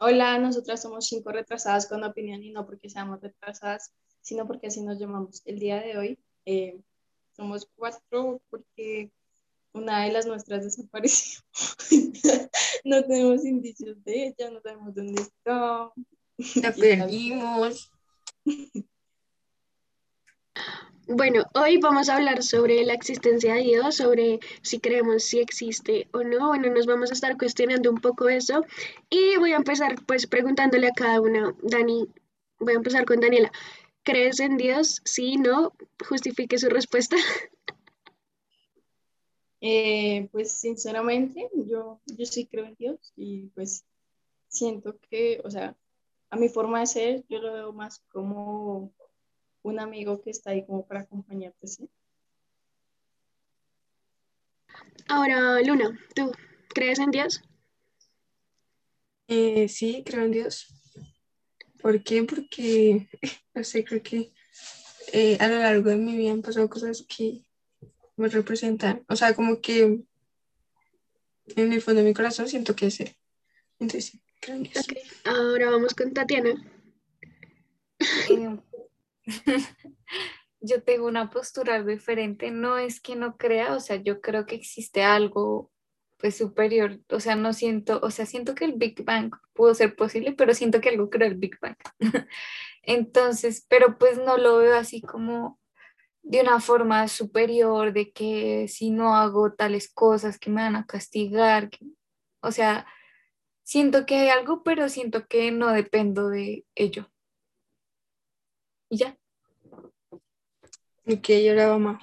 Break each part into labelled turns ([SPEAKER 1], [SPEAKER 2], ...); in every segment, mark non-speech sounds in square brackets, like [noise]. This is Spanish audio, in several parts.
[SPEAKER 1] Hola, nosotras somos cinco retrasadas con opinión y no porque seamos retrasadas, sino porque así nos llamamos. El día de hoy eh, somos cuatro porque una de las nuestras [laughs] desapareció. no tenemos indicios de ella, no sabemos dónde está.
[SPEAKER 2] La perdimos. [laughs]
[SPEAKER 3] Bueno, hoy vamos a hablar sobre la existencia de Dios, sobre si creemos si existe o no. Bueno, nos vamos a estar cuestionando un poco eso y voy a empezar pues preguntándole a cada una. Dani, voy a empezar con Daniela. ¿Crees en Dios? Sí, no. Justifique su respuesta. [laughs]
[SPEAKER 1] Eh, pues sinceramente, yo, yo sí creo en Dios y pues siento que, o sea, a mi forma de ser, yo lo veo más como un amigo que está ahí como para acompañarte, ¿sí?
[SPEAKER 3] Ahora, Luna, ¿tú crees en Dios?
[SPEAKER 2] Eh, sí, creo en Dios. ¿Por qué? Porque, [laughs] no sé, creo que eh, a lo largo de mi vida han pasado cosas que me representan. O sea, como que en el fondo de mi corazón siento que es Él. Entonces, sí, creo en Dios.
[SPEAKER 3] Ok, ahora vamos con Tatiana.
[SPEAKER 4] Eh, [laughs] yo tengo una postura diferente. No es que no crea, o sea, yo creo que existe algo pues superior, o sea, no siento, o sea, siento que el Big Bang pudo ser posible, pero siento que algo creó el Big Bang. [laughs] Entonces, pero pues no lo veo así como de una forma superior, de que si no hago tales cosas que me van a castigar, que- o sea, siento que hay algo, pero siento que no dependo de ello. Y ya.
[SPEAKER 2] Ok, ahora vamos.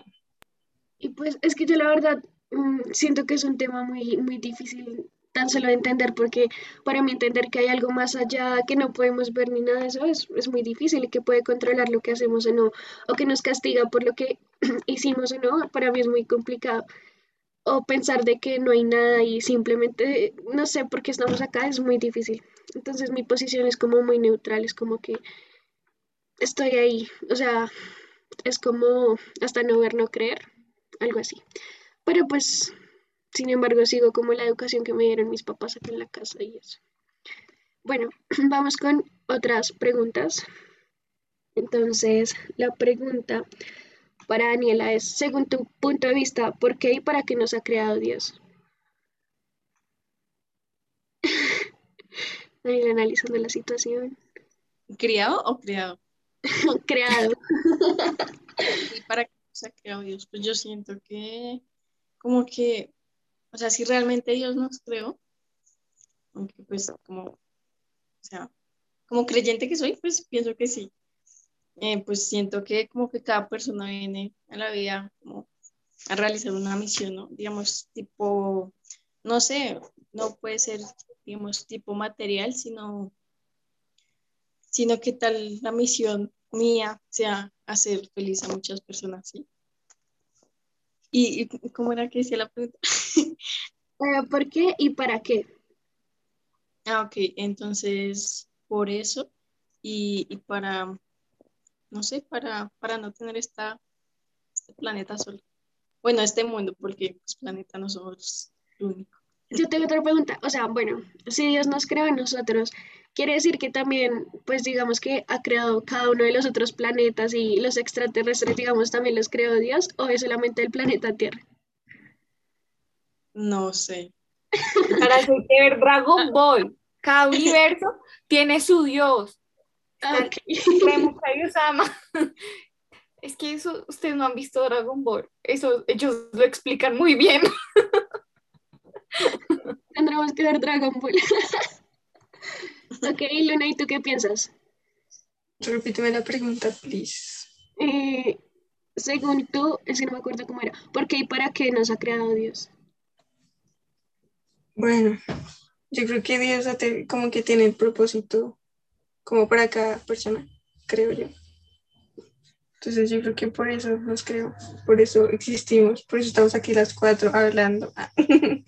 [SPEAKER 3] Y pues es que yo la verdad mm, siento que es un tema muy, muy difícil tan solo de entender porque para mí entender que hay algo más allá que no podemos ver ni nada de eso es, es muy difícil y que puede controlar lo que hacemos o no, o que nos castiga por lo que [clears throat] hicimos o no, para mí es muy complicado. O pensar de que no hay nada y simplemente no sé por qué estamos acá es muy difícil. Entonces mi posición es como muy neutral, es como que estoy ahí, o sea, es como hasta no ver, no creer, algo así. Pero pues, sin embargo, sigo como la educación que me dieron mis papás aquí en la casa y eso. Bueno, [clears throat] vamos con otras preguntas. Entonces, la pregunta para Daniela es, según tu punto de vista, ¿por qué y para qué nos ha creado Dios? [laughs] Daniela analizando la situación.
[SPEAKER 1] ¿Criado o criado? [laughs]
[SPEAKER 3] Creado.
[SPEAKER 1] ¿Y para qué se ha creado Dios? Pues yo siento que como que, o sea, si realmente Dios nos creó, aunque pues como, o sea, como creyente que soy, pues pienso que sí. Eh, pues siento que como que cada persona viene a la vida como a realizar una misión, ¿no? Digamos, tipo, no sé, no puede ser, digamos, tipo material, sino, sino que tal la misión mía sea hacer feliz a muchas personas, ¿sí? ¿Y, y cómo era que decía la pregunta? [laughs]
[SPEAKER 3] Eh, ¿por qué y para qué?
[SPEAKER 1] Ah, ok, entonces, por eso y, y para, no sé, para, para no tener esta, este planeta solo. Bueno, este mundo, porque pues planeta no somos el único.
[SPEAKER 3] Yo tengo otra pregunta, o sea, bueno, si Dios nos creó a nosotros, quiere decir que también, pues digamos que ha creado cada uno de los otros planetas y los extraterrestres, digamos, también los creó Dios, o es solamente el planeta Tierra.
[SPEAKER 1] No sé.
[SPEAKER 4] Para ver Dragon Ball. Cada universo tiene su dios.
[SPEAKER 3] Ah, ok.
[SPEAKER 4] Creemos que Dios ama. Es que eso, ustedes no han visto Dragon Ball. Eso, ellos lo explican muy bien.
[SPEAKER 3] Tendremos que ver Dragon Ball. [laughs] Ok, Luna, ¿y tú qué piensas?
[SPEAKER 2] Repíteme la pregunta, please.
[SPEAKER 3] Eh, según tú, es que no me acuerdo cómo era, ¿por qué y para qué nos ha creado Dios?
[SPEAKER 2] Bueno, yo creo que Dios como que tiene el propósito como para cada persona, creo yo. Entonces yo creo que por eso nos creo, por eso existimos, por eso estamos aquí las cuatro hablando. [laughs]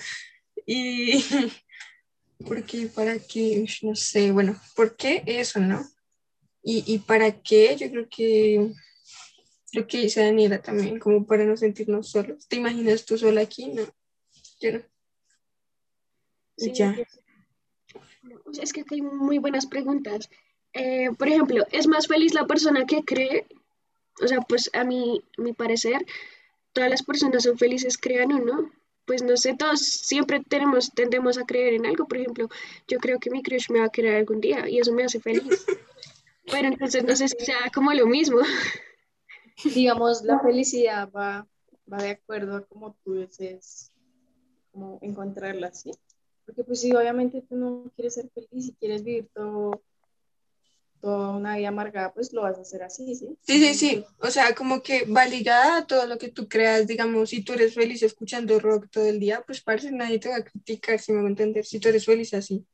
[SPEAKER 2] y [laughs] porque para qué, no sé, bueno, ¿por qué eso, no? Y, y para qué, yo creo que lo que dice Daniela también, como para no sentirnos solos. ¿Te imaginas tú sola aquí? No, yo no.
[SPEAKER 3] Sí,
[SPEAKER 2] ya.
[SPEAKER 3] es que hay muy buenas preguntas. Eh, por ejemplo, ¿es más feliz la persona que cree? O sea, pues a a mi parecer, todas las personas son felices, crean o no. Pues no sé, todos siempre tenemos, tendemos a creer en algo. Por ejemplo, yo creo que mi crush me va a querer algún día y eso me hace feliz. [laughs] Pero entonces no sé si sea como lo mismo. [laughs]
[SPEAKER 1] Digamos, la felicidad va, va de acuerdo a cómo tú desees como encontrarla, ¿sí? Porque pues si obviamente tú no quieres ser feliz y quieres vivir todo, toda una vida amargada, pues lo vas a hacer así, ¿sí?
[SPEAKER 2] Sí, sí, sí. O sea, como que va ligada a todo lo que tú creas. Digamos, si tú eres feliz escuchando rock todo el día, pues parece nadie te va a criticar, si me voy a entender, si tú eres feliz así.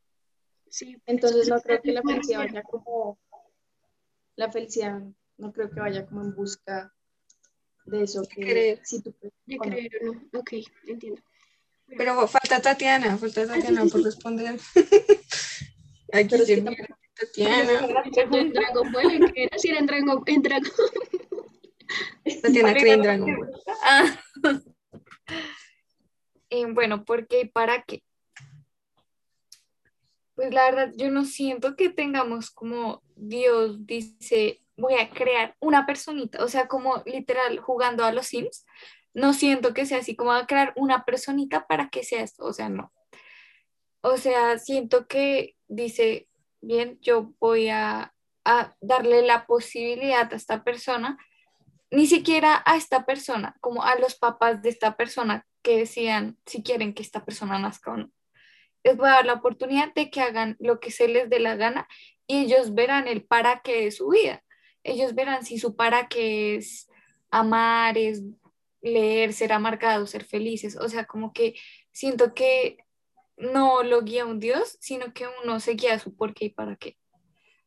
[SPEAKER 3] Sí,
[SPEAKER 1] Entonces no creo que la felicidad vaya como, la felicidad no creo que vaya como en busca de eso que
[SPEAKER 2] creer.
[SPEAKER 1] si tú crees
[SPEAKER 3] de creer o no. Ok, entiendo.
[SPEAKER 2] Pero falta Tatiana, falta Tatiana
[SPEAKER 3] sí,
[SPEAKER 2] por responder. [laughs] Aquí
[SPEAKER 1] Pero es
[SPEAKER 2] se
[SPEAKER 1] que
[SPEAKER 2] Tatiana.
[SPEAKER 3] En Dragon Ball, ¿en qué era? Si era en Dragon, en Dragon
[SPEAKER 2] Tatiana cree en Dragon Ball.
[SPEAKER 4] Ah. Eh, bueno, ¿por qué y para qué? Pues la verdad, yo no siento que tengamos como Dios dice, voy a crear una personita, o sea, como literal jugando a los Sims, no siento que sea así como a crear una personita para que sea esto, o sea, no. O sea, siento que dice, bien, yo voy a, a darle la posibilidad a esta persona ni siquiera a esta persona, como a los papás de esta persona que decían si quieren que esta persona nazca o no. Les voy a dar la oportunidad de que hagan lo que se les dé la gana y ellos verán el para qué de su vida. Ellos verán si su para qué es amar, es leer, ser amargado, ser felices. O sea, como que siento que no lo guía un Dios, sino que uno se guía su por qué y para qué.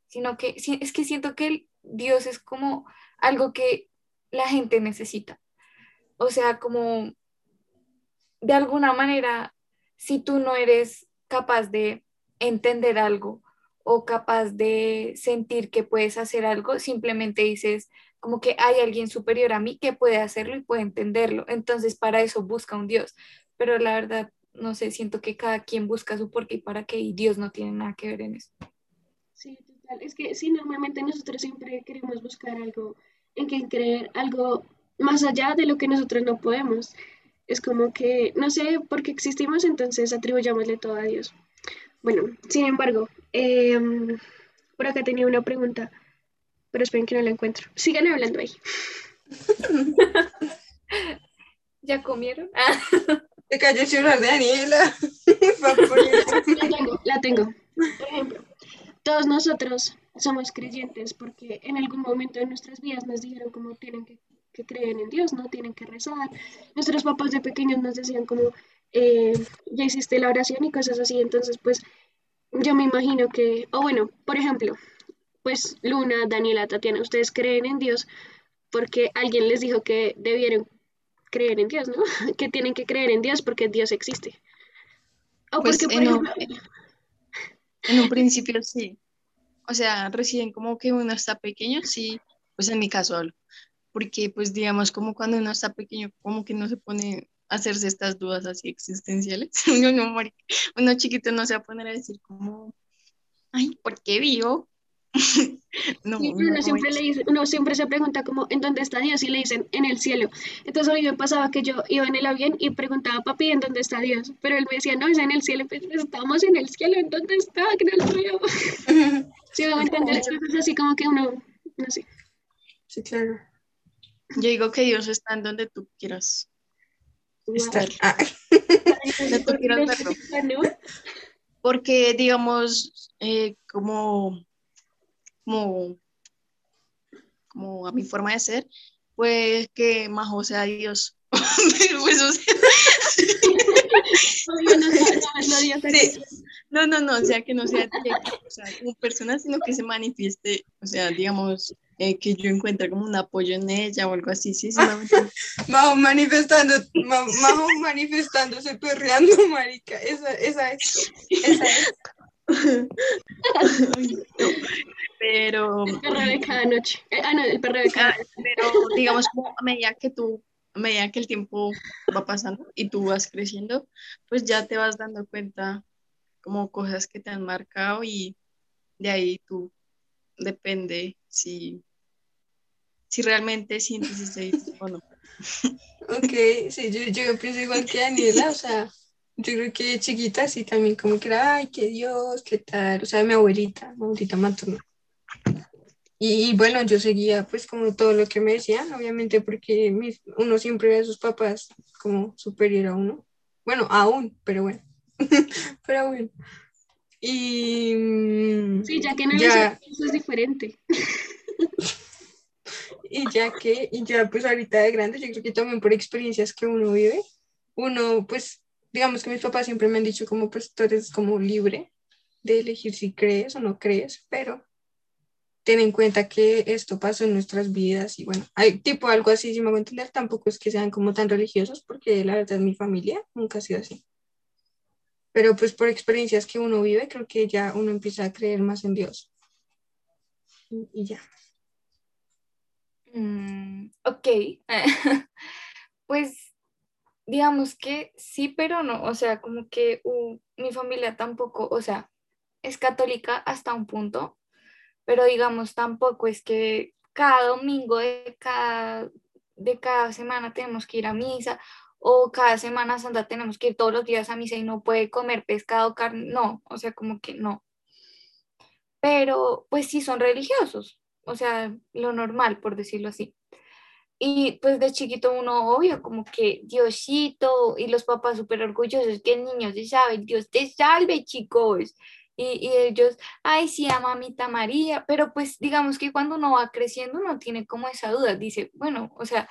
[SPEAKER 4] Sino que es que siento que el Dios es como algo que la gente necesita. O sea, como de alguna manera, si tú no eres capaz de entender algo o capaz de sentir que puedes hacer algo, simplemente dices como que hay alguien superior a mí que puede hacerlo y puede entenderlo. Entonces, para eso busca un Dios. Pero la verdad, no sé, siento que cada quien busca su por qué y para qué y Dios no tiene nada que ver en eso.
[SPEAKER 3] Sí, total. Es que sí, normalmente nosotros siempre queremos buscar algo en que creer, algo más allá de lo que nosotros no podemos. Es como que no sé por qué existimos, entonces atribuyámosle todo a Dios. Bueno, sin embargo, em, por acá tenía una pregunta, pero esperen que no la encuentro. Sigan hablando ahí. [laughs]
[SPEAKER 4] ¿Ya comieron? [laughs]
[SPEAKER 2] Te cayó el celular de Daniela. [laughs] [laughs]
[SPEAKER 3] La tengo, la tengo. Por ejemplo, todos nosotros somos creyentes porque en algún momento de nuestras vidas nos dijeron cómo tienen que, que creer en Dios, no tienen que rezar. Nuestros papás de pequeños nos decían como, eh, ya hiciste la oración y cosas así. Entonces, pues yo me imagino que, o bueno, por ejemplo, pues Luna, Daniela, Tatiana, ustedes creen en Dios porque alguien les dijo que debieron creer en Dios, ¿no? [laughs] Que tienen que creer en Dios porque Dios existe. O
[SPEAKER 1] Pues,
[SPEAKER 3] porque, por
[SPEAKER 1] en un-
[SPEAKER 3] ejemplo,
[SPEAKER 1] En un principio sí. O sea, recién como que uno está pequeño, sí, pues en mi caso hablo. Porque pues digamos como cuando uno está pequeño, como que no se pone a hacerse estas dudas así existenciales. [laughs] Uno, no, uno chiquito no se va a poner a decir como, ay, ¿por qué vivo? [laughs] No,
[SPEAKER 3] Sí, uno
[SPEAKER 1] no,
[SPEAKER 3] siempre,
[SPEAKER 1] es-
[SPEAKER 3] le dice, uno siempre se pregunta como, ¿en dónde está Dios? Y le dicen, en el cielo. Entonces a mí me pasaba que yo iba en el avión y preguntaba, papi, ¿en dónde está Dios? Pero él me decía, no, es en el cielo. Pues estamos en el cielo, ¿en dónde está? Que no lo veo. [laughs] Sí, así como que uno, no sé.
[SPEAKER 2] Sí, claro.
[SPEAKER 1] Yo digo que Dios está en donde tú quieras estar.
[SPEAKER 2] Ah, [laughs]
[SPEAKER 1] Donde tú quieras verlo.
[SPEAKER 3] ¿no?
[SPEAKER 1] Porque, digamos, eh, como, como, como a mi forma de ser, pues que Majo sea Dios. [laughs] Pues, o sea,
[SPEAKER 3] no, no, no, es lo Dios
[SPEAKER 2] Sí.
[SPEAKER 1] no, no, no, o sea, que no sea o sea, como persona, sino que se manifieste, o sea, digamos, eh, que yo encuentre como un apoyo en ella o algo así, sí, sí? [laughs]
[SPEAKER 2] Majo manifestando, Ma- Majo manifestándose, perreando, marica. Esa, esa es. Esa es.
[SPEAKER 1] Pero,
[SPEAKER 3] El perro de cada noche. Eh, ah, no, el perro de cada
[SPEAKER 1] Ah, pero digamos a medida que tú, a medida que el tiempo va pasando y tú vas creciendo, pues ya te vas dando cuenta como cosas que te han marcado y de ahí tú depende si, si realmente sientes ese [laughs] o no.
[SPEAKER 2] Ok, sí, yo, yo pienso igual que Daniela, o sea, yo creo que chiquita sí también como que era, ay, qué Dios, qué tal, o sea, mi abuelita, mi abuelita materna. Y, y bueno, yo seguía pues como todo lo que me decían, obviamente porque mis- uno siempre ve a sus papás como superior a uno. Bueno, aún, pero bueno, [laughs] pero bueno. Y
[SPEAKER 3] Sí, ya que el
[SPEAKER 2] ya,
[SPEAKER 3] eso es diferente. [laughs]
[SPEAKER 2] y ya que, y ya pues ahorita de grande, yo creo que también por experiencias que uno vive, uno pues, digamos que mis papás siempre me han dicho como pues tú como libre de elegir si crees o no crees, pero ten en cuenta que esto pasó en nuestras vidas y bueno, hay tipo algo así, si me hago entender, tampoco es que sean como tan religiosos porque la verdad mi familia nunca ha sido así. Pero pues por experiencias que uno vive, creo que ya uno empieza a creer más en Dios. Y, y ya.
[SPEAKER 4] Mm, ok, [laughs] pues digamos que sí, pero no, o sea, como que uh, mi familia tampoco, o sea, es católica hasta un punto, pero digamos tampoco es que cada domingo de cada, de cada semana tenemos que ir a misa o cada semana santa tenemos que ir todos los días a misa y no puede comer pescado, carne, no, o sea, como que no, pero pues sí son religiosos, o sea, lo normal, por decirlo así. Y pues de chiquito uno obvio como que Diosito y los papás súper orgullosos que el niño se sabe, Dios te salve chicos. Y, y ellos, ay sí, a mamita María, pero pues digamos que cuando uno va creciendo uno tiene como esa duda, dice, bueno, o sea,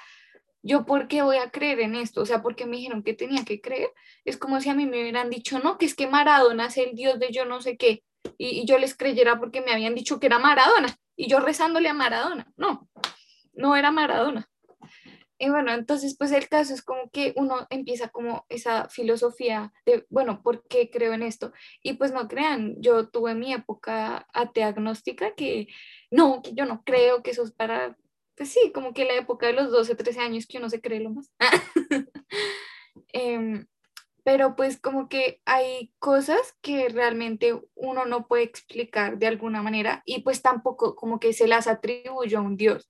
[SPEAKER 4] ¿yo por qué voy a creer en esto? O sea, porque me dijeron que tenía que creer. Es como si a mí me hubieran dicho, no, que es que Maradona es el Dios de yo no sé qué, y, y yo les creyera porque me habían dicho que era Maradona, y yo rezándole a Maradona. No, no era Maradona. Y bueno, entonces pues el caso es como que uno empieza como esa filosofía de, bueno, ¿por qué creo en esto? Y pues no crean, yo tuve mi época ateagnóstica que no, que yo no creo que eso es para, pues sí, como que la época de los 12, 13 años que uno se cree lo más. [laughs] Em, pero pues como que hay cosas que realmente uno no puede explicar de alguna manera y pues tampoco como que se las atribuye a un Dios.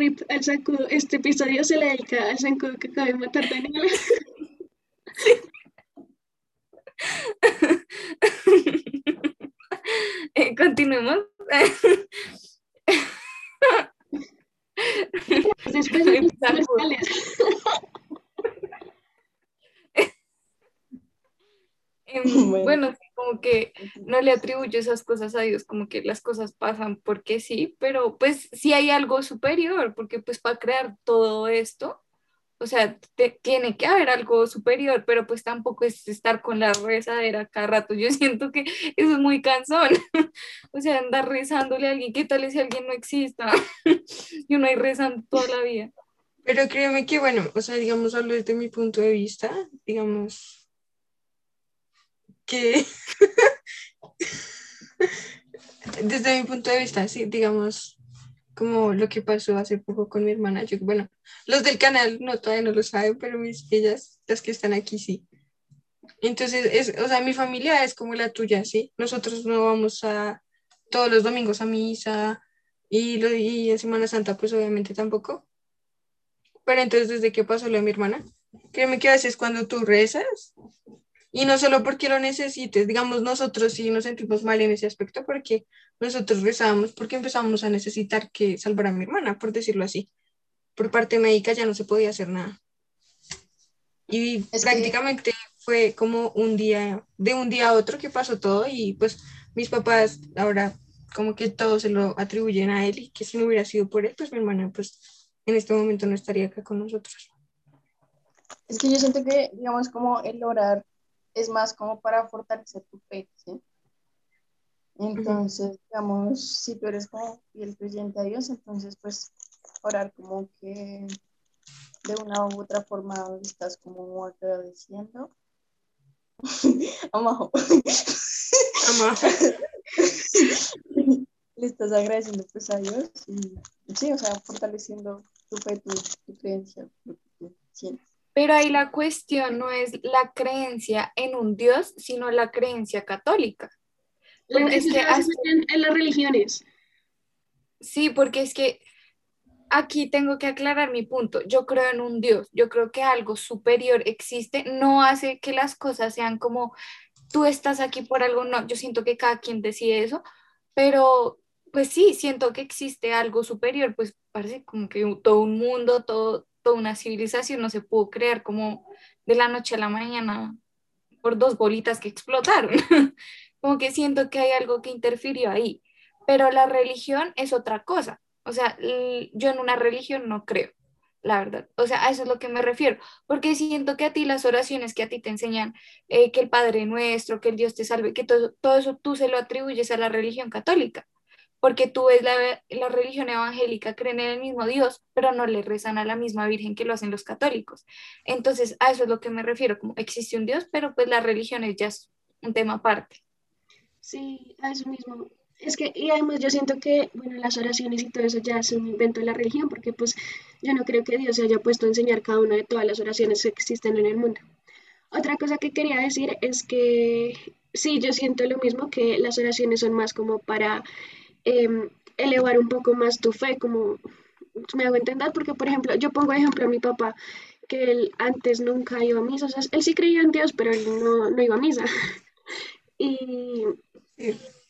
[SPEAKER 3] Rip al zancudo. Este episodio se le dedica al zancudo que acaba de matar Daniela. [laughs]
[SPEAKER 4] Eh, Continuemos.
[SPEAKER 3] Después de [laughs] los.
[SPEAKER 4] Em,
[SPEAKER 1] Bueno.
[SPEAKER 4] Bueno, sí, como que no le atribuyo esas cosas a Dios, como que las cosas pasan porque sí, pero pues sí hay algo superior, porque pues para crear todo esto, o sea, tiene que haber algo superior, pero pues tampoco es estar con la rezadera cada rato. Yo [laughs] siento que eso es muy cansón, [laughs] o sea, andar rezándole a alguien, ¿qué tal si alguien no exista? [laughs] Y uno ahí rezando toda la vida.
[SPEAKER 2] Pero créeme que, bueno, o sea, digamos, hablo desde mi punto de vista, digamos, que [laughs] desde mi punto de vista, sí, digamos, como lo que pasó hace poco con mi hermana, yo, bueno, los del canal no, todavía no lo saben, pero mis, ellas, las que están aquí, sí. Entonces, es, o sea, mi familia es como la tuya, ¿sí? Nosotros no vamos a todos los domingos a misa y, lo, y en Semana Santa, pues obviamente tampoco. Pero entonces, desde que pasó lo de mi hermana, créeme que a veces cuando tú rezas, y no solo porque lo necesites, digamos, nosotros sí nos sentimos mal en ese aspecto porque nosotros rezábamos porque empezamos a necesitar que salvar a mi hermana, por decirlo así. Por parte médica ya no se podía hacer nada. Y
[SPEAKER 1] Es que-
[SPEAKER 2] prácticamente fue como un día, de un día a otro que pasó todo y pues mis papás ahora como que todo se lo atribuyen a él y que si no hubiera sido por él, pues mi hermana pues en este momento no estaría acá con nosotros.
[SPEAKER 1] Es que yo siento que, digamos, como el orar es más como para fortalecer tu fe, ¿sí? Entonces, digamos, si tú eres como fiel creyente a Dios, entonces pues orar como que de una u otra forma le estás como agradeciendo. Amajo.
[SPEAKER 2] Amá.
[SPEAKER 1] le estás agradeciendo pues a Dios y sí, o sea, fortaleciendo tu fe, tu, tu creencia, lo que tú sientes.
[SPEAKER 4] Pero ahí la cuestión no es la creencia en un Dios, sino la creencia católica.
[SPEAKER 3] La-
[SPEAKER 4] es que hasta-
[SPEAKER 3] en, en las religiones.
[SPEAKER 4] Sí, porque es que aquí tengo que aclarar mi punto. Yo creo en un Dios, yo creo que algo superior existe, no hace que las cosas sean como tú estás aquí por algo, no, yo siento que cada quien decide eso, pero pues sí, siento que existe algo superior, pues parece como que todo un mundo, todo, toda una civilización no se pudo crear como de la noche a la mañana por dos bolitas que explotaron. [laughs] como que siento que hay algo que interfirió ahí, pero la religión es otra cosa. O sea, yo en una religión no creo, la verdad. O sea, a eso es lo que me refiero, porque siento que a ti las oraciones que a ti te enseñan, eh, que el Padre Nuestro, que el Dios te salve, que todo, todo eso tú se lo atribuyes a la religión católica, porque tú ves la, la religión evangélica, creen en el mismo Dios, pero no le rezan a la misma Virgen que lo hacen los católicos. Entonces, a eso es lo que me refiero, como existe un Dios, pero pues la religión es ya es un tema aparte.
[SPEAKER 3] Sí, a eso mismo. Es que, y además yo siento que, bueno, las oraciones y todo eso ya es un invento de la religión, porque pues yo no creo que Dios se haya puesto a enseñar cada una de todas las oraciones que existen en el mundo. Otra cosa que quería decir es que sí, yo siento lo mismo, que las oraciones son más como para em, elevar un poco más tu fe, como me hago entender, porque por ejemplo, yo pongo ejemplo a mi papá, que él antes nunca iba a misa, o sea, él sí creía en Dios, pero él no, no iba a misa. [laughs] Y. [laughs]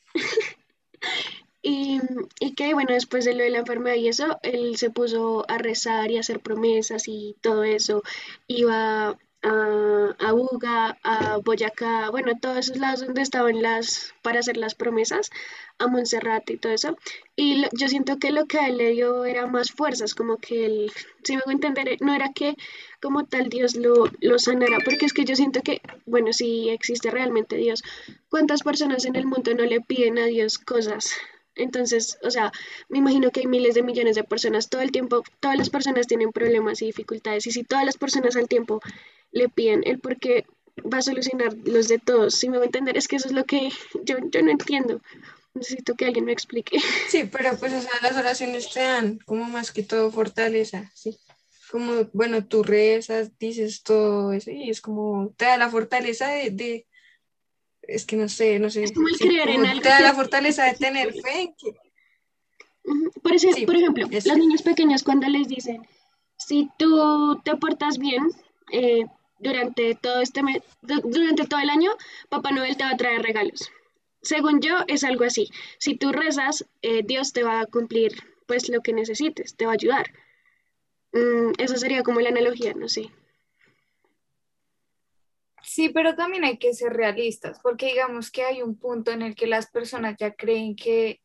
[SPEAKER 3] Y, y que bueno, después de lo de la enfermedad y eso, él se puso a rezar y a hacer promesas y todo eso. Iba a, a Buga, a Boyacá, bueno, a todos esos lados donde estaban las, para hacer las promesas, a Montserrat y todo eso. Y yo siento que lo que a él le dio era más fuerzas, como que él, si me hago entender, no era que como tal Dios lo, lo sanara, porque es que yo siento que, bueno, si existe realmente Dios, ¿cuántas personas en el mundo no le piden a Dios cosas? Entonces, o sea, me imagino que hay miles de millones de personas todo el tiempo, todas las personas tienen problemas y dificultades, y si todas las personas al tiempo le piden, ¿el por qué va a solucionar los de todos? Si me va a entender, es que eso es lo que yo, yo no entiendo. Necesito que alguien me explique.
[SPEAKER 2] Sí, pero pues, o sea, las oraciones te dan como más que todo fortaleza, ¿sí? Como, bueno, tú rezas, dices todo eso y es como, te da la fortaleza de, de- es que no sé, no sé,
[SPEAKER 3] Es como el
[SPEAKER 2] sí,
[SPEAKER 3] creer en algo
[SPEAKER 2] te da la fortaleza de tener fe en que,
[SPEAKER 3] Ujú. Por,
[SPEAKER 2] Sí,
[SPEAKER 3] por ejemplo,
[SPEAKER 2] eso.
[SPEAKER 3] los niños pequeños cuando les dicen, si tú te portas bien eh, durante todo este mes, du- durante todo el año, Papá Noel te va a traer regalos. Según yo, es algo así. Si tú rezas, eh, Dios te va a cumplir pues lo que necesites, te va a ayudar. Mm, esa sería como la analogía, no sé.
[SPEAKER 4] Sí, pero también hay que ser realistas, porque digamos que hay un punto en el que las personas ya creen que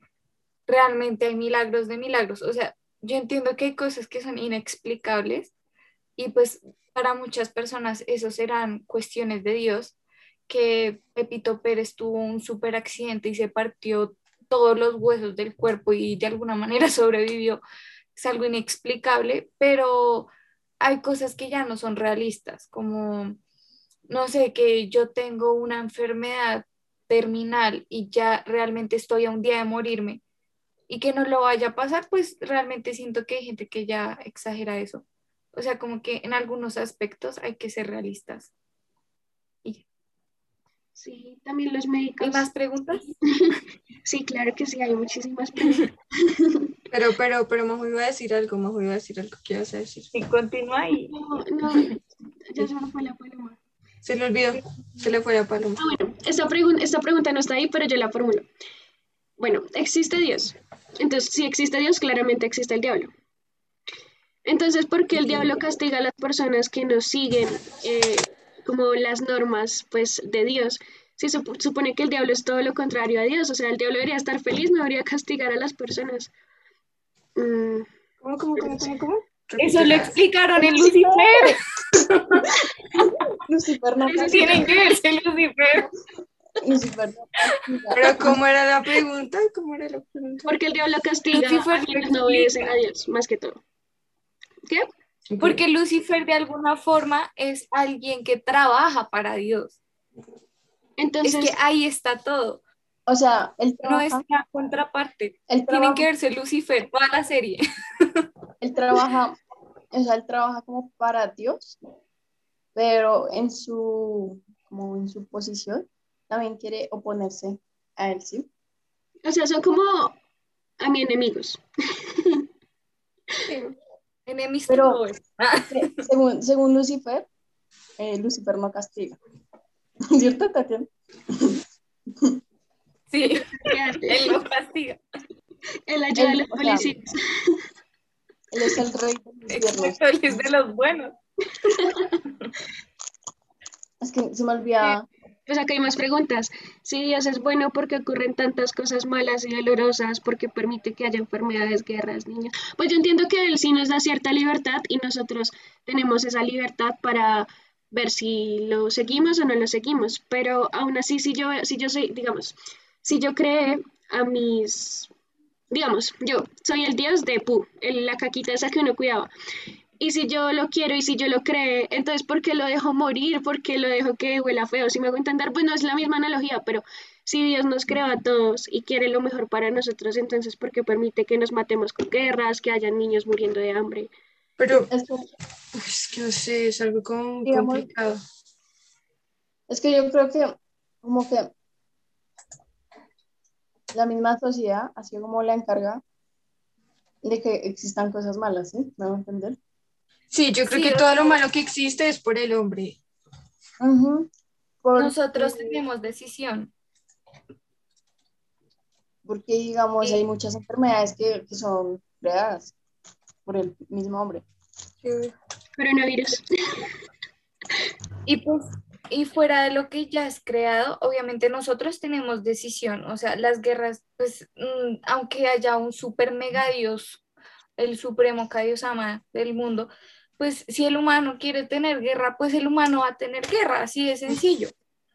[SPEAKER 4] realmente hay milagros de milagros. O sea, yo entiendo que hay cosas que son inexplicables y pues para muchas personas eso serán cuestiones de Dios, que Pepito Pérez tuvo un super accidente y se partió todos los huesos del cuerpo y de alguna manera [laughs] sobrevivió. Es algo inexplicable, pero hay cosas que ya no son realistas, como no sé, que yo tengo una enfermedad terminal y ya realmente estoy a un día de morirme y que no lo vaya a pasar, pues realmente siento que hay gente que ya exagera eso. O sea, como que en algunos aspectos hay que ser realistas. ¿Y
[SPEAKER 3] Sí, también los médicos.
[SPEAKER 4] ¿Hay más preguntas? [laughs]
[SPEAKER 3] Sí, claro que sí, hay muchísimas preguntas. [laughs]
[SPEAKER 2] pero, pero, pero Majo iba a decir algo, Majo iba a decir algo, ¿qué ibas a decir?
[SPEAKER 4] Sí, continúa y
[SPEAKER 3] No, no, ya se me fue la paloma.
[SPEAKER 2] Se le olvidó, se le fue la paloma.
[SPEAKER 3] Ah, bueno, esta, pregun- esta pregunta no está ahí, pero yo la formulo. Bueno, ¿existe Dios? Entonces, si existe Dios, claramente existe el diablo. Entonces, ¿por qué el diablo castiga a las personas que no siguen eh, como las normas pues, de Dios? Si se sup- supone que el diablo es todo lo contrario a Dios, o sea, el diablo debería estar feliz, no debería castigar a las personas. Mm,
[SPEAKER 2] ¿Cómo, cómo, cómo, cómo, cómo?
[SPEAKER 4] eso lo explicaron en Lucifer.
[SPEAKER 1] Lucifer [laughs] no
[SPEAKER 3] Eso
[SPEAKER 4] Tienen que verse Lucifer.
[SPEAKER 1] Lucifer no castiga.
[SPEAKER 2] Pero, ¿cómo era la pregunta? ¿Cómo era la pregunta?
[SPEAKER 3] porque el diablo castiga
[SPEAKER 4] Lucifer
[SPEAKER 3] a quienes no obedecen a Dios, más que todo. ¿Qué?
[SPEAKER 4] Porque Lucifer de alguna forma es alguien que trabaja para Dios.
[SPEAKER 3] Entonces,
[SPEAKER 4] es que ahí está todo.
[SPEAKER 1] O sea, él
[SPEAKER 4] No es la contraparte.
[SPEAKER 1] él
[SPEAKER 4] Tienen
[SPEAKER 1] trabaja,
[SPEAKER 4] que verse Lucifer, toda la serie. [laughs]
[SPEAKER 1] él trabaja, o sea, él trabaja como para Dios. pero en su, como en su posición, también quiere oponerse a él, ¿sí?
[SPEAKER 3] O sea, son como a mi enemigos.
[SPEAKER 4] Enemies
[SPEAKER 1] Pero-
[SPEAKER 4] to lovers. Ah,
[SPEAKER 1] Se- Según, según Lucifer, eh, Lucifer no castiga. [laughs] ¿Cierto, Tatiana?
[SPEAKER 4] sí, [laughs] él lo castiga.
[SPEAKER 3] Él ayuda a los policías.
[SPEAKER 1] Él es el rey de los viernes.
[SPEAKER 4] Exacto, él es de los buenos.
[SPEAKER 1] Es que se me olvida.
[SPEAKER 3] Pues acá hay más preguntas. Si Dios es bueno, ¿por qué ocurren tantas cosas malas y dolorosas? ¿Por qué permite que haya enfermedades, guerras, niños? Pues yo entiendo que Él sí nos da cierta libertad y nosotros tenemos esa libertad para ver si lo seguimos o no lo seguimos. Pero aún así, si yo, si yo soy, digamos, si yo creé a mis, digamos, yo soy el Dios de Pu, la caquita esa que uno cuidaba. Y si yo lo quiero y si yo lo cree, entonces ¿por qué lo dejo morir? ¿Por qué lo dejo que huela feo? Si me hago entender, bueno, es la misma analogía, pero si Dios nos creó a todos y quiere lo mejor para nosotros, entonces ¿por qué permite que nos matemos con guerras, que hayan niños muriendo de hambre?
[SPEAKER 2] Pero
[SPEAKER 1] Es que,
[SPEAKER 2] no sé, es algo como
[SPEAKER 1] Digamos-
[SPEAKER 2] complicado.
[SPEAKER 1] es que yo creo que como que la misma sociedad ha sido como la encarga de que existan cosas malas, ¿sí? ¿Me van a entender?
[SPEAKER 2] Sí, yo creo
[SPEAKER 4] Sí,
[SPEAKER 2] que todo
[SPEAKER 4] sea-
[SPEAKER 2] lo malo que existe es por el hombre.
[SPEAKER 1] Porque-
[SPEAKER 4] Nosotros tenemos decisión.
[SPEAKER 1] Porque, digamos,
[SPEAKER 4] Sí.
[SPEAKER 1] hay muchas enfermedades que, que son creadas por el mismo hombre.
[SPEAKER 3] Coronavirus.
[SPEAKER 4] Y pues, y fuera de lo que ya has creado, obviamente nosotros tenemos decisión. O sea, las guerras, pues, mm, aunque haya un super mega dios, el supremo Kaiosama del mundo, pues si el humano quiere tener guerra, pues el humano va a tener guerra, así de sencillo.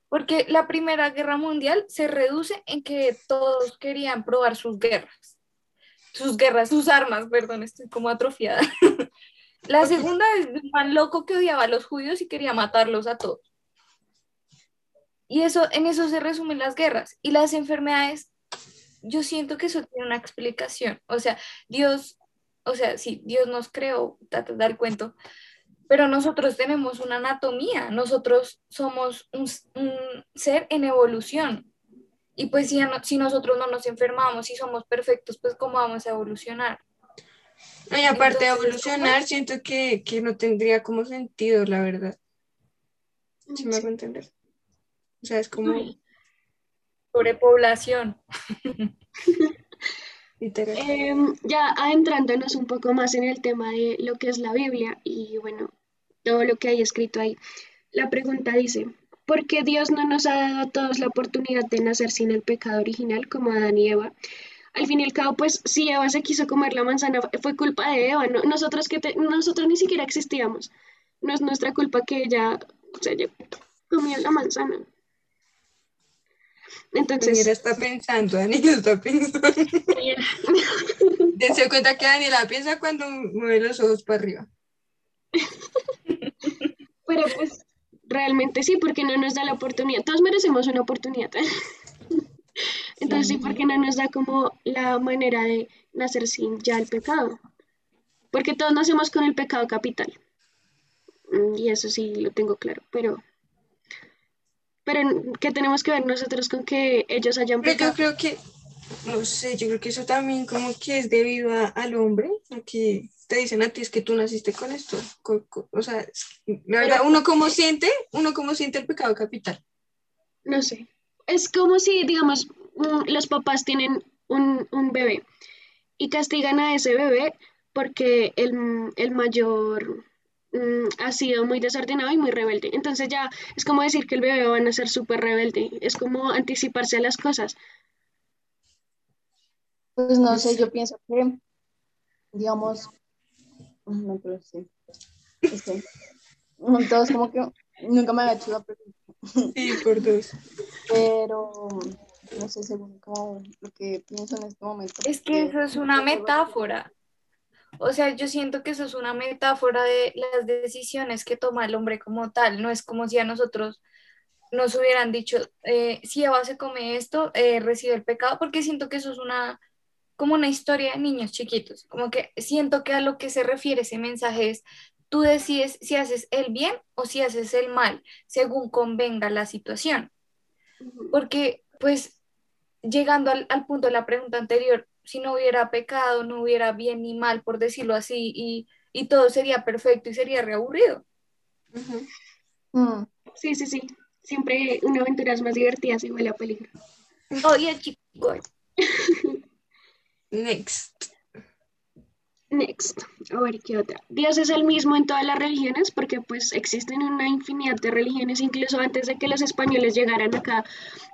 [SPEAKER 4] Porque la Primera Guerra Mundial se reduce en que todos querían probar sus guerras. Sus guerras, sus armas, perdón, estoy como atrofiada. [laughs] La segunda es un man loco que odiaba a los judíos y quería matarlos a todos. Y eso, en eso se resumen las guerras. Y las enfermedades, yo siento que eso tiene una explicación. O sea, Dios, o sea, sí, Dios nos creó, da, da el cuento, pero nosotros tenemos una anatomía, nosotros somos un, un ser en evolución. Y pues si, no- si nosotros no nos enfermamos y somos perfectos, pues ¿cómo vamos a evolucionar?
[SPEAKER 2] No, y aparte de evolucionar, siento que, que no tendría como sentido, la verdad. ¿Sí me hago entender? O sea, es como.
[SPEAKER 4] Sobrepoblación. [laughs]
[SPEAKER 2] literal.
[SPEAKER 3] Em, ya adentrándonos un poco más en el tema de lo que es la Biblia y bueno, todo lo que hay escrito ahí. La pregunta dice, ¿por qué Dios no nos ha dado a todos la oportunidad de nacer sin el pecado original como Adán y Eva? Al fin y al cabo, pues si Eva se quiso comer la manzana, fue culpa de Eva, ¿no? Nosotros, que nosotros ni siquiera existíamos. No es nuestra culpa que ella se haya comido la manzana. Entonces,
[SPEAKER 2] Daniela está pensando, Daniela está pensando. [laughs] Dense cuenta que Daniela piensa cuando mueve los ojos para arriba.
[SPEAKER 3] Pero pues realmente sí, porque no nos da la oportunidad. Todos merecemos una oportunidad. [laughs] Entonces sí, porque no nos da como la manera de nacer sin ya el pecado. Porque todos nacemos con el pecado capital. Mm, Y eso sí lo tengo claro, pero... Pero ¿qué tenemos que ver nosotros con que ellos hayan
[SPEAKER 2] Pero yo
[SPEAKER 3] pecado?
[SPEAKER 2] creo que, no sé, yo creo que eso también como que es debido a- al hombre, a que te dicen a ti es que tú naciste con esto. co- co- o sea, la verdad, uno como siente, uno como siente el pecado capital.
[SPEAKER 3] No sé. Es como si, digamos, mm, los papás tienen un, un bebé y castigan a ese bebé porque el, el mayor ha sido muy desordenado y muy rebelde. Entonces ya es como decir que el bebé va a ser súper rebelde. Es como anticiparse a las cosas.
[SPEAKER 1] Pues no sé, yo pienso que, digamos, no, pero sí. Es que, entonces como que nunca me había hecho la pregunta,
[SPEAKER 2] Sí, por dos.
[SPEAKER 1] pero no sé, según como lo que pienso en este momento.
[SPEAKER 4] Es que eso es una metáfora. O sea, yo siento que eso es una metáfora de las decisiones que toma el hombre como tal. No es como si a nosotros nos hubieran dicho, eh, si Eva se come esto, eh, recibe el pecado, porque siento que eso es una, como una historia de niños chiquitos. Como que siento que a lo que se refiere ese mensaje es, tú decides si haces el bien o si haces el mal, según convenga la situación. Porque, pues, llegando al, al punto de la pregunta anterior, si no hubiera pecado, no hubiera bien ni mal, por decirlo así, y, y todo sería perfecto y sería reaburrido.
[SPEAKER 1] Mm.
[SPEAKER 3] Sí, sí, sí. Siempre una aventura es más divertida si huele a peligro.
[SPEAKER 4] Oye, chicos. [laughs]
[SPEAKER 2] Next.
[SPEAKER 3] Next, a ver qué otra. Dios es el mismo en todas las religiones porque pues existen una infinidad de religiones, incluso antes de que los españoles llegaran acá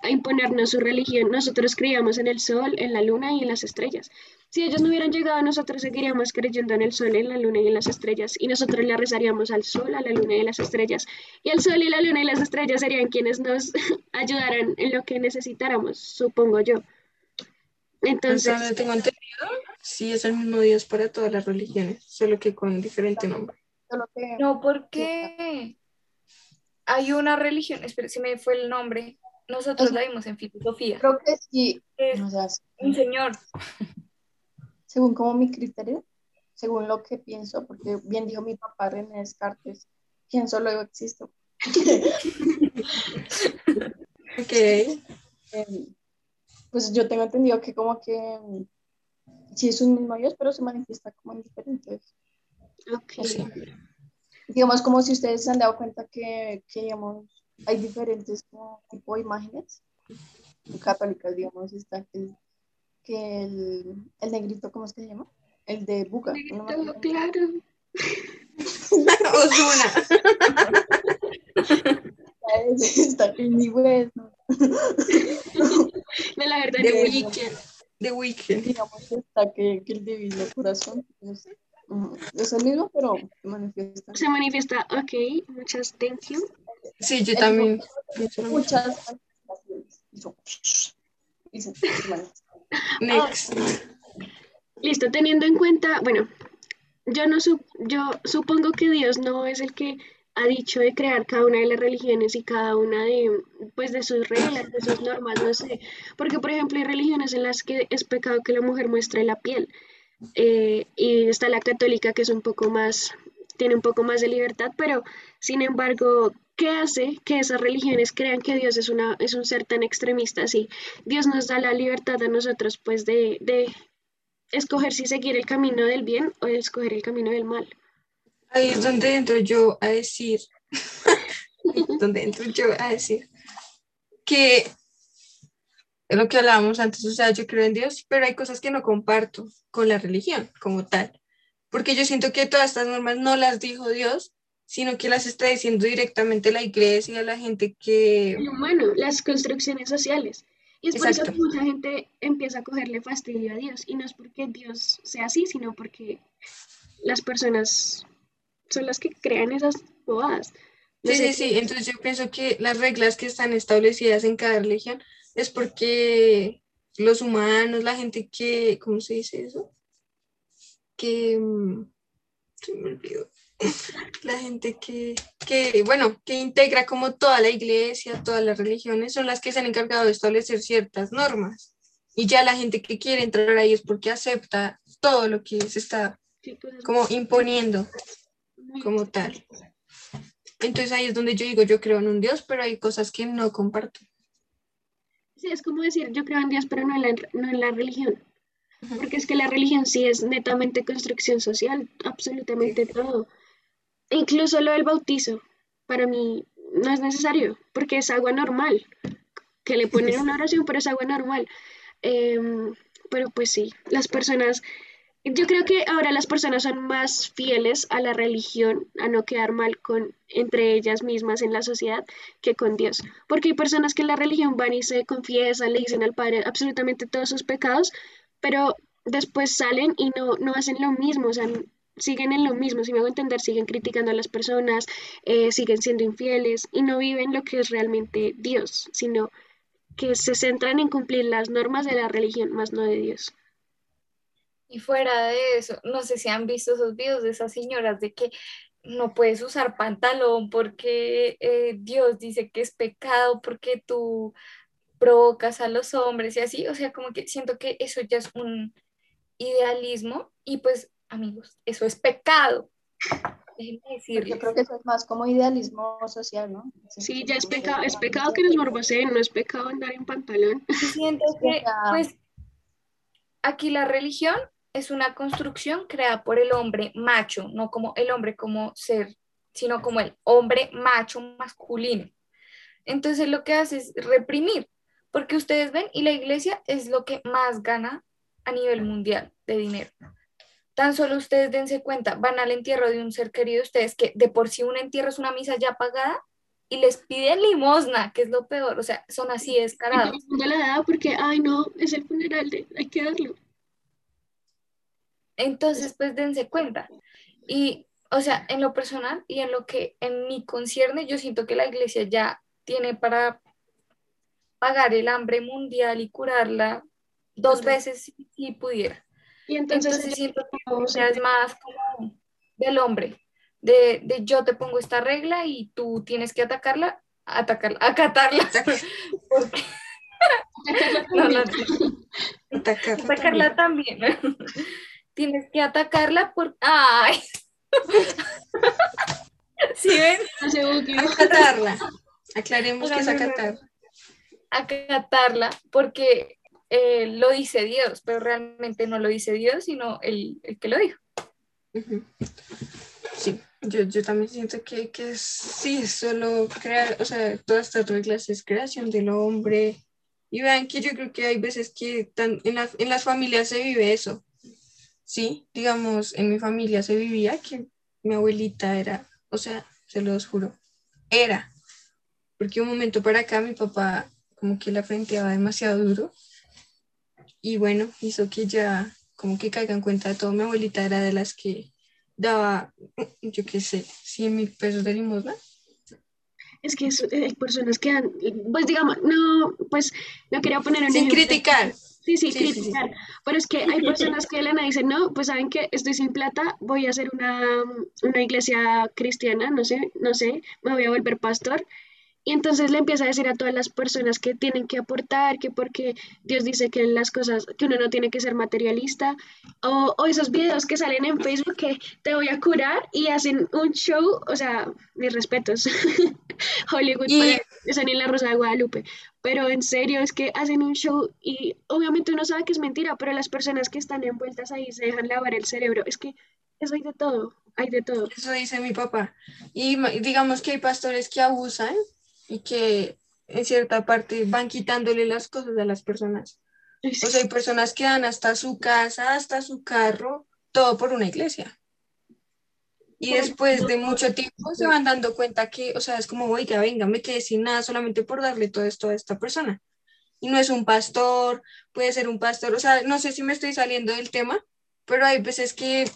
[SPEAKER 3] a imponernos su religión, nosotros creíamos en el sol, en la luna y en las estrellas. Si ellos no hubieran llegado, nosotros seguiríamos creyendo en el sol, en la luna y en las estrellas, y nosotros le rezaríamos al sol, a la luna y a las estrellas. Y el sol y la luna y las estrellas serían quienes nos [laughs] ayudaran en lo que necesitáramos, supongo yo. Entonces,
[SPEAKER 2] tengo entendido, sí es el mismo Dios para todas las religiones, solo que con diferente nombre.
[SPEAKER 4] No, porque hay una religión, espera, se me fue el nombre, nosotros la vimos en filosofía,
[SPEAKER 1] creo que sí,
[SPEAKER 4] es
[SPEAKER 1] o sea,
[SPEAKER 4] un señor, [laughs]
[SPEAKER 1] según como mi criterio, según lo que pienso, porque bien dijo mi papá René Descartes, pienso luego existo. [laughs]
[SPEAKER 2] Ok. [laughs]
[SPEAKER 1] Em, pues yo tengo entendido que como que em, sí es un mismo Dios, pero se manifiesta como en diferentes.
[SPEAKER 3] ok.
[SPEAKER 2] Sí.
[SPEAKER 1] Digamos como si ustedes se han dado cuenta que, que digamos, hay diferentes como, tipo de imágenes católicas, digamos, está que, que el, el negrito, ¿cómo es que se llama? El de Buga. no me acuerdo.
[SPEAKER 3] Claro. [laughs]
[SPEAKER 2] Ozuna. [laughs]
[SPEAKER 1] Está Kanye West, ¿no?
[SPEAKER 3] De la verdad, no.
[SPEAKER 2] Weeknd. The Weeknd.
[SPEAKER 1] digamos está que, que el divino corazón es, ujú, es el mismo, pero se manifiesta.
[SPEAKER 3] se manifiesta, ok, muchas thank you.
[SPEAKER 2] Sí, yo también. pienso lo mismo.
[SPEAKER 1] Muchas. [laughs]
[SPEAKER 2] Next.
[SPEAKER 3] Listo, teniendo en cuenta, bueno, yo no sup- yo supongo que Dios no es el que ha dicho de crear cada una de las religiones y cada una de, pues, de sus reglas, de sus normas, no sé. Porque, por ejemplo, hay religiones en las que es pecado que la mujer muestre la piel. eh, y está la católica que es un poco más, tiene un poco más de libertad, pero sin embargo, ¿qué hace que esas religiones crean que Dios es, una, es un ser tan extremista así? Dios nos da la libertad a nosotros, pues, de, de escoger si seguir el camino del bien o escoger el camino del mal.
[SPEAKER 2] Ahí es donde entro yo a decir, [laughs] donde entro yo a decir que es lo que hablábamos antes, o sea, yo creo en Dios, pero hay cosas que no comparto con la religión como tal, porque yo siento que todas estas normas no las dijo Dios, sino que las está diciendo directamente la iglesia, la gente que...
[SPEAKER 3] El humano, las construcciones sociales. Y es por eso que mucha gente empieza a cogerle fastidio a Dios. Y no es porque Dios sea así, sino porque las personas son las que crean esas bobadas. No
[SPEAKER 2] Sí, sí, sí. Entonces yo pienso que las reglas que están establecidas en cada religión es porque los humanos, la gente que, ¿cómo se dice eso? Que, mm, se me olvidó. [laughs] La gente que, que, bueno, que integra como toda la iglesia, todas las religiones, son las que se han encargado de establecer ciertas normas. Y ya la gente que quiere entrar ahí es porque acepta todo lo que se está
[SPEAKER 3] cosas
[SPEAKER 2] como imponiendo como tal. Entonces ahí es donde yo digo, yo creo en un Dios, pero hay cosas que no comparto.
[SPEAKER 3] Sí, es como decir, yo creo en Dios, pero no en la, no en la religión. Porque es que la religión sí es netamente construcción social, absolutamente todo. Incluso lo del bautizo, para mí no es necesario, porque es agua normal, que le ponen una [laughs] oración, pero es agua normal. Em, pero pues sí, las personas, yo creo que ahora las personas son más fieles a la religión, a no quedar mal con entre ellas mismas en la sociedad que con Dios. Porque hay personas que en la religión van y se confiesan, le dicen al Padre absolutamente todos sus pecados, pero después salen y no, no hacen lo mismo, o sea, siguen en lo mismo, si me hago entender, siguen criticando a las personas, eh, siguen siendo infieles y no viven lo que es realmente Dios, sino que se centran en cumplir las normas de la religión, más no de Dios.
[SPEAKER 4] Y fuera de eso, no sé si han visto esos videos de esas señoras de que no puedes usar pantalón porque eh, Dios dice que es pecado, porque tú provocas a los hombres y así. O sea, como que siento que eso ya es un idealismo y pues, amigos, eso es pecado. Déjenme
[SPEAKER 5] Porque
[SPEAKER 4] decirles.
[SPEAKER 5] yo creo que eso es más como idealismo social, ¿no?
[SPEAKER 3] Sí, ya es pecado, es pecado que nos morboseen, no es pecado andar en pantalón.
[SPEAKER 4] Siento [laughs]
[SPEAKER 5] que
[SPEAKER 4] pues, aquí la religión es una construcción creada por el hombre macho, no como el hombre como ser, sino como el hombre macho masculino. Entonces lo que hace es reprimir, porque ustedes ven, y la iglesia es lo que más gana a nivel mundial de dinero. Tan solo ustedes dense cuenta, van al entierro de un ser querido, ustedes que de por sí un entierro es una misa ya pagada y les piden limosna, que es lo peor, o sea, son así
[SPEAKER 3] Y
[SPEAKER 4] descarados. [laughs]
[SPEAKER 3] la da porque, ay no, es el funeral de, hay que darlo.
[SPEAKER 4] Entonces, pues dense cuenta. Y, o sea, en lo personal y en lo que en mi concierne, yo siento que la iglesia ya tiene para pagar el hambre mundial y curarla dos veces si, si pudiera.
[SPEAKER 3] Y entonces,
[SPEAKER 4] Entonces siento que es más como del hombre, de, de yo te pongo esta regla y tú tienes que atacarla, atacarla, acatarla. Porque- [laughs] no, no,
[SPEAKER 2] Atacar.
[SPEAKER 4] atacarla también. Tienes que atacarla por... ¡Ay! [laughs] ¿Sí ven?
[SPEAKER 2] Acatarla. Aclaremos que es acatar.
[SPEAKER 4] Acatarla porque eh, lo dice Dios, pero realmente no lo dice Dios, sino el, el que lo dijo.
[SPEAKER 2] Sí, yo, yo también siento que, que es- sí, solo crear, o sea, todas estas reglas es creación del hombre. Y vean que yo creo que hay veces que tan- en, la- en las familias se vive eso. Sí, digamos, en mi familia se vivía que mi abuelita era, o sea, se los juro, era. Porque un momento para acá mi papá como que la frenteaba demasiado duro. Y bueno, hizo que ya como que caiga en cuenta de todo. Mi abuelita era de las que daba, yo qué sé, 100 mil pesos de limosna.
[SPEAKER 3] Es que es- hay personas que han, pues digamos, no, pues no quería poner un
[SPEAKER 2] Sin
[SPEAKER 3] ejemplo.
[SPEAKER 2] criticar.
[SPEAKER 3] Sí, sí,
[SPEAKER 2] Sí, sí, sí.
[SPEAKER 3] criticar. Pero es que hay [laughs] personas que nada dicen, no, pues saben que estoy sin plata, voy a hacer una, una iglesia cristiana, no sé, no sé, me voy a volver pastor. Y entonces le empieza a decir a todas las personas que tienen que aportar, que porque Dios dice que en las cosas, que uno no tiene que ser materialista, o, o esos videos que salen en Facebook que te voy a curar y hacen un show, o sea, mis respetos, [laughs] Hollywood,
[SPEAKER 2] Y-
[SPEAKER 3] para- eso ni la Rosa de Guadalupe, pero en serio es que hacen un show y obviamente uno sabe que es mentira, pero las personas que están envueltas ahí se dejan lavar el cerebro, es que eso hay de todo, hay de todo.
[SPEAKER 2] Eso dice mi papá. Y digamos que hay pastores que abusan y que en cierta parte van quitándole las cosas a las personas. O sea, hay personas que dan hasta su casa, hasta su carro, todo por una iglesia. Y después de mucho tiempo se van dando cuenta que, o sea, es como, oiga, venga, me quedé sin nada solamente por darle todo esto a esta persona. Y no es un pastor, puede ser un pastor, o sea, no sé si me estoy saliendo del tema, pero hay veces que,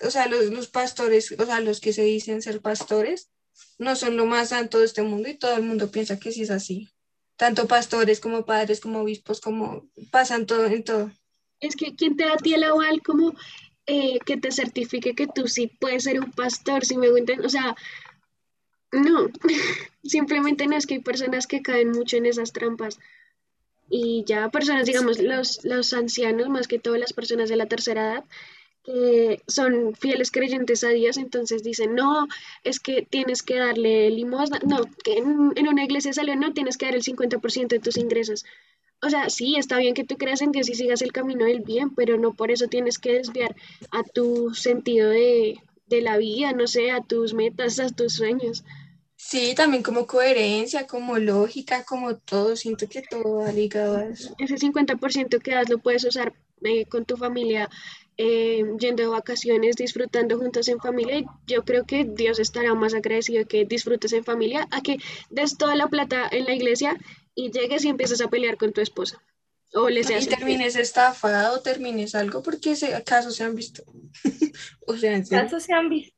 [SPEAKER 2] o sea, los, los pastores, o sea, los que se dicen ser pastores, no son lo más santo de este mundo y todo el mundo piensa que sí es así. Tanto pastores como padres, como obispos, como pasan todo en todo.
[SPEAKER 3] Es que quien te da a ti el aval como eh, que te certifique que tú sí puedes ser un pastor, si me entender, o sea, no, [laughs] simplemente no es que hay personas que caen mucho en esas trampas y ya personas, digamos, los, los ancianos, más que todo las personas de la tercera edad, que son fieles creyentes a Dios, entonces dicen, no, es que tienes que darle limosna, no, que en, en una iglesia salió, no, tienes que dar el 50% de tus ingresos. O sea, sí, está bien que tú creas en Dios y sigas el camino del bien, pero no por eso tienes que desviar a tu sentido de, de la vida, no sé, a tus metas, a tus sueños.
[SPEAKER 2] Sí, también como coherencia, como lógica, como todo, siento que todo va ligado a eso.
[SPEAKER 3] Ese 50% que das lo puedes usar eh, con tu familia, eh, yendo de vacaciones, disfrutando juntos en familia. Y yo creo que Dios estará más agradecido de que disfrutes en familia a que des toda la plata en la iglesia y llegues y empieces a pelear con tu esposa. O le seas
[SPEAKER 2] Y termines estafado, termines algo, porque ese, casos se han visto. [laughs] o sea, en serio,
[SPEAKER 4] Casos se han visto.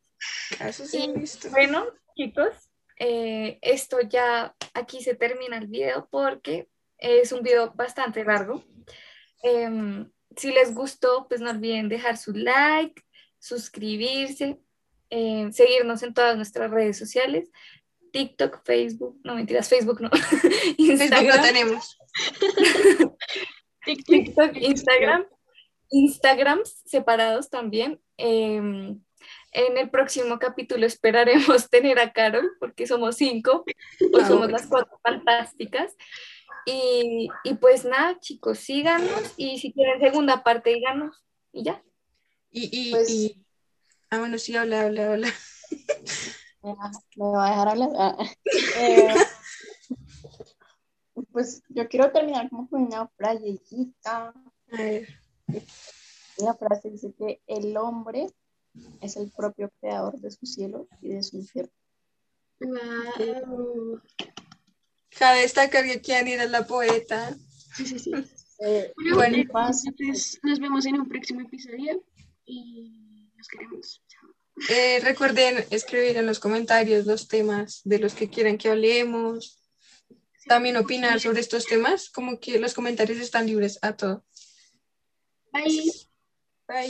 [SPEAKER 2] casos se han visto.
[SPEAKER 4] Bueno, chicos, eh, esto ya aquí se termina el video porque es un video bastante largo. Em, si les gustó, pues no olviden dejar su like, suscribirse, em, seguirnos en todas nuestras redes sociales, TikTok, Facebook, no mentiras, Facebook no, [laughs]
[SPEAKER 2] Facebook lo
[SPEAKER 4] Instagram,
[SPEAKER 2] tenemos. [laughs]
[SPEAKER 4] TikTok, [laughs] Instagram, Instagrams separados también. em, En el próximo capítulo esperaremos tener a Carol, porque somos cinco, o
[SPEAKER 2] Ah,
[SPEAKER 4] somos las cuatro fantásticas. Y, y pues nada, chicos, síganos y si quieren segunda parte, díganos. Y ya.
[SPEAKER 2] Y, y,
[SPEAKER 1] Pues-
[SPEAKER 2] y- ah, bueno, sí, habla, habla, habla.
[SPEAKER 1] Me va, a dejar hablar. Ah, [laughs] eh, pues yo quiero terminar como con una frasecita.
[SPEAKER 2] A ver,
[SPEAKER 1] La frase dice que el hombre es el propio creador de su cielo y de su infierno.
[SPEAKER 3] Wow.
[SPEAKER 2] Cabe destacar que Kiani era la poeta.
[SPEAKER 3] Sí, sí, sí. [laughs]
[SPEAKER 1] Eh,
[SPEAKER 3] Bueno,
[SPEAKER 2] Bueno,
[SPEAKER 3] entonces nos vemos en un próximo episodio y nos queremos.
[SPEAKER 2] Eh, recuerden escribir en los comentarios los temas de los que quieran que hablemos. También opinar sobre estos temas, como que los comentarios están libres a todo.
[SPEAKER 3] Bye.